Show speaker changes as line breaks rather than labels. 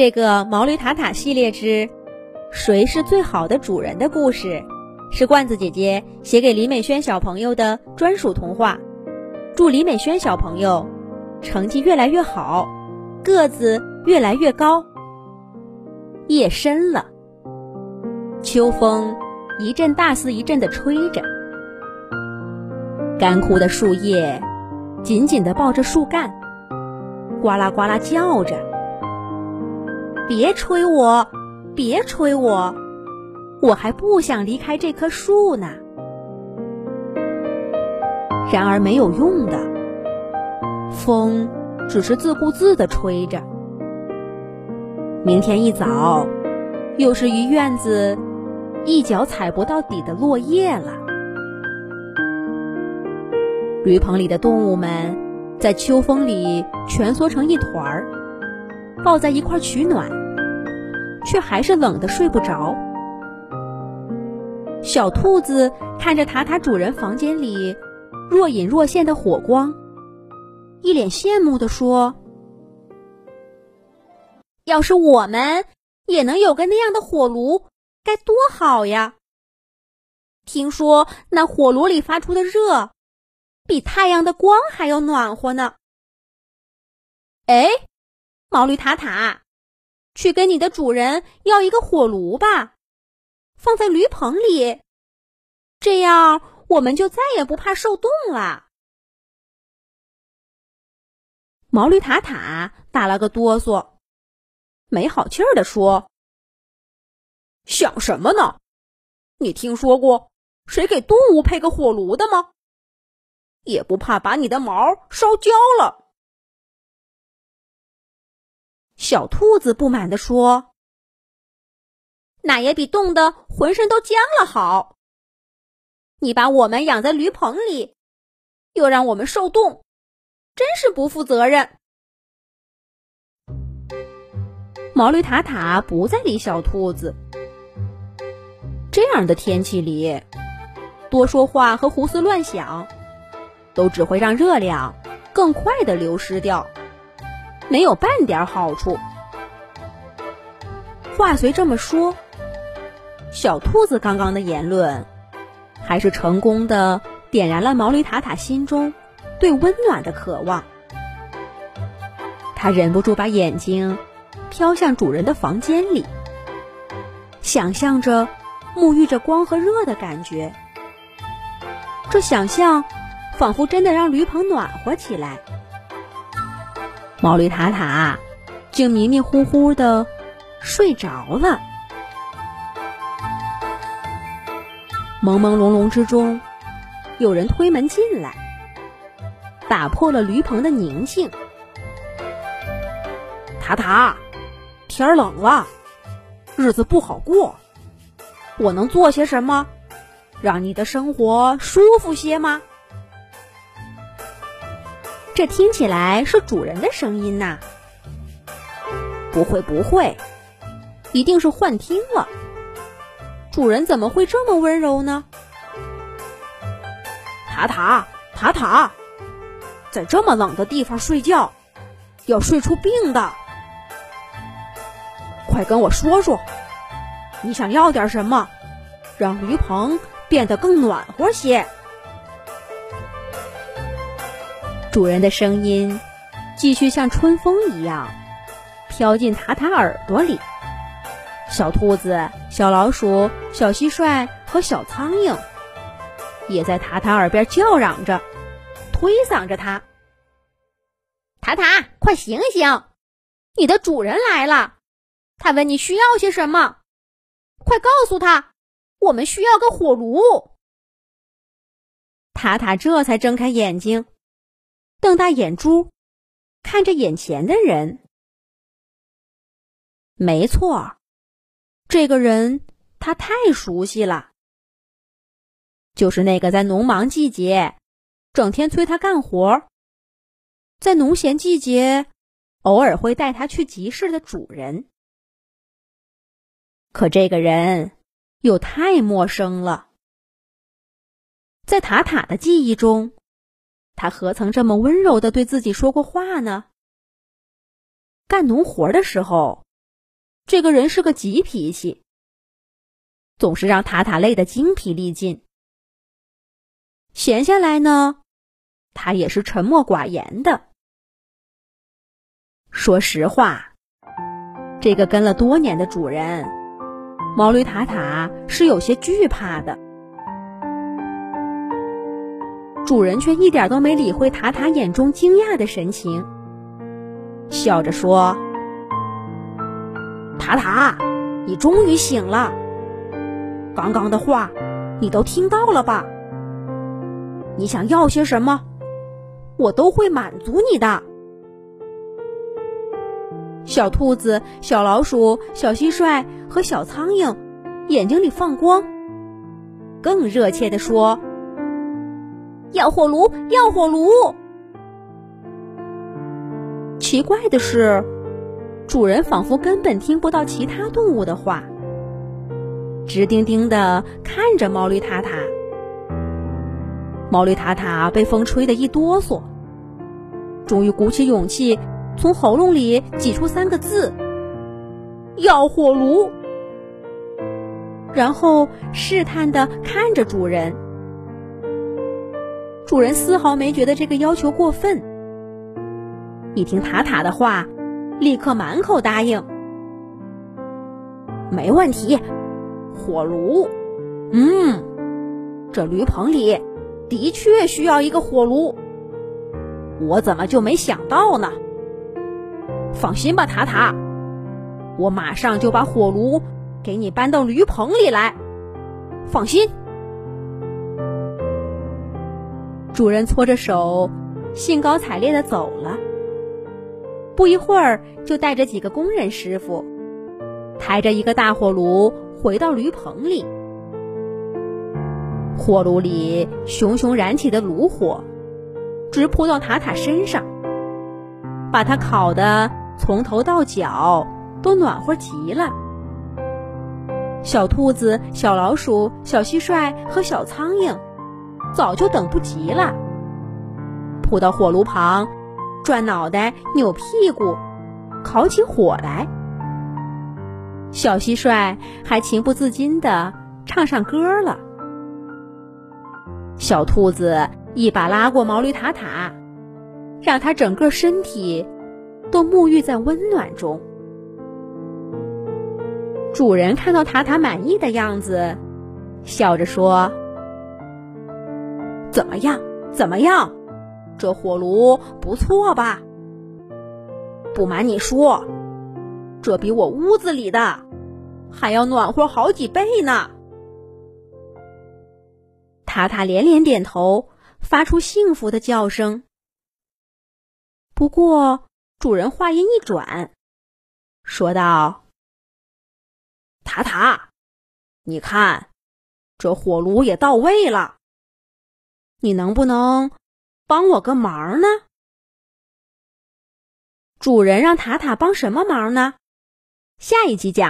这个毛驴塔塔系列之《谁是最好的主人》的故事，是罐子姐姐写给李美萱小朋友的专属童话。祝李美萱小朋友成绩越来越好，个子越来越高。夜深了，秋风一阵大似一阵的吹着，干枯的树叶紧紧地抱着树干，呱啦呱啦叫着。别吹我，别吹我，我还不想离开这棵树呢。然而没有用的，风只是自顾自的吹着。明天一早，又是一院子一脚踩不到底的落叶了。驴棚里的动物们在秋风里蜷缩成一团儿，抱在一块取暖。却还是冷得睡不着。小兔子看着塔塔主人房间里若隐若现的火光，一脸羡慕地说：“要是我们也能有个那样的火炉，该多好呀！听说那火炉里发出的热，比太阳的光还要暖和呢。”哎，毛驴塔塔。去跟你的主人要一个火炉吧，放在驴棚里，这样我们就再也不怕受冻了。毛驴塔塔打了个哆嗦，没好气儿的说：“
想什么呢？你听说过谁给动物配个火炉的吗？也不怕把你的毛烧焦了。”
小兔子不满地说：“那也比冻得浑身都僵了好。你把我们养在驴棚里，又让我们受冻，真是不负责任。”毛驴塔塔不再理小兔子。这样的天气里，多说话和胡思乱想，都只会让热量更快的流失掉。没有半点好处。话虽这么说，小兔子刚刚的言论，还是成功的点燃了毛驴塔塔心中对温暖的渴望。他忍不住把眼睛飘向主人的房间里，想象着沐浴着光和热的感觉。这想象，仿佛真的让驴棚暖和起来。毛驴塔塔竟迷迷糊糊的睡着了。朦朦胧胧之中，有人推门进来，打破了驴棚的宁静。
塔塔，天冷了，日子不好过，我能做些什么，让你的生活舒服些吗？
这听起来是主人的声音呐！不会，不会，一定是幻听了。主人怎么会这么温柔呢？
塔塔，塔塔，在这么冷的地方睡觉，要睡出病的。快跟我说说，你想要点什么，让驴棚变得更暖和些？
主人的声音继续像春风一样飘进塔塔耳朵里。小兔子、小老鼠、小蟋蟀和小苍蝇也在塔塔耳边叫嚷着，推搡着它：“塔塔，快醒醒！你的主人来了，他问你需要些什么，快告诉他，我们需要个火炉。”塔塔这才睁开眼睛。瞪大眼珠，看着眼前的人。没错，这个人他太熟悉了，就是那个在农忙季节整天催他干活，在农闲季节偶尔会带他去集市的主人。可这个人又太陌生了，在塔塔的记忆中。他何曾这么温柔的对自己说过话呢？干农活的时候，这个人是个急脾气，总是让塔塔累得精疲力尽。闲下来呢，他也是沉默寡言的。说实话，这个跟了多年的主人，毛驴塔塔是有些惧怕的。主人却一点都没理会塔塔眼中惊讶的神情，笑着说：“
塔塔，你终于醒了。刚刚的话，你都听到了吧？你想要些什么，我都会满足你的。”
小兔子、小老鼠、小蟋蟀和小苍蝇眼睛里放光，更热切地说：“
要火炉，要火炉！”
奇怪的是，主人仿佛根本听不到其他动物的话，直盯盯地看着毛驴塔塔。毛驴塔塔被风吹得一哆嗦，终于鼓起勇气。从喉咙里挤出三个字：“要火炉。”然后试探的看着主人。主人丝毫没觉得这个要求过分。一听塔塔的话，立刻满口答应：“
没问题，火炉。嗯，这驴棚里的确需要一个火炉。我怎么就没想到呢？”放心吧，塔塔，我马上就把火炉给你搬到驴棚里来。放心。
主人搓着手，兴高采烈的走了。不一会儿，就带着几个工人师傅，抬着一个大火炉回到驴棚里。火炉里熊熊燃起的炉火，直扑到塔塔身上，把他烤的。从头到脚都暖和极了。小兔子、小老鼠、小蟋蟀和小苍蝇早就等不及了，扑到火炉旁，转脑袋、扭屁股，烤起火来。小蟋蟀还情不自禁地唱上歌了。小兔子一把拉过毛驴塔塔，让它整个身体。都沐浴在温暖中。主人看到塔塔满意的样子，笑着说：“
怎么样？怎么样？这火炉不错吧？不瞒你说，这比我屋子里的还要暖和好几倍呢。”
塔塔连连点头，发出幸福的叫声。不过。主人话音一转，说道：“
塔塔，你看，这火炉也到位了。你能不能帮我个忙呢？”
主人让塔塔帮什么忙呢？下一集讲。